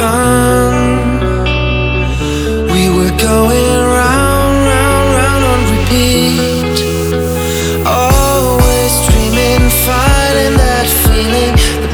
sun. We were going round, round, round on repeat. Always dreaming, finding that feeling.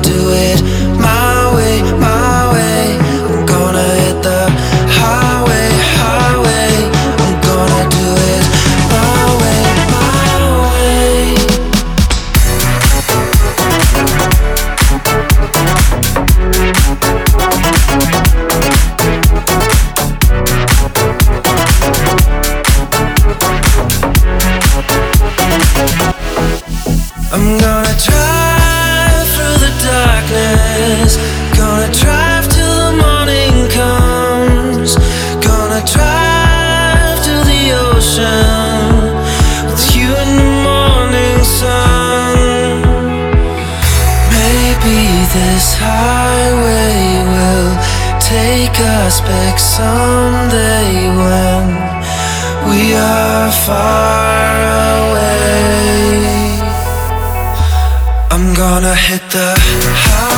do it. with you in the morning sun. Maybe this highway will take us back someday when we are far away. I'm gonna hit the highway.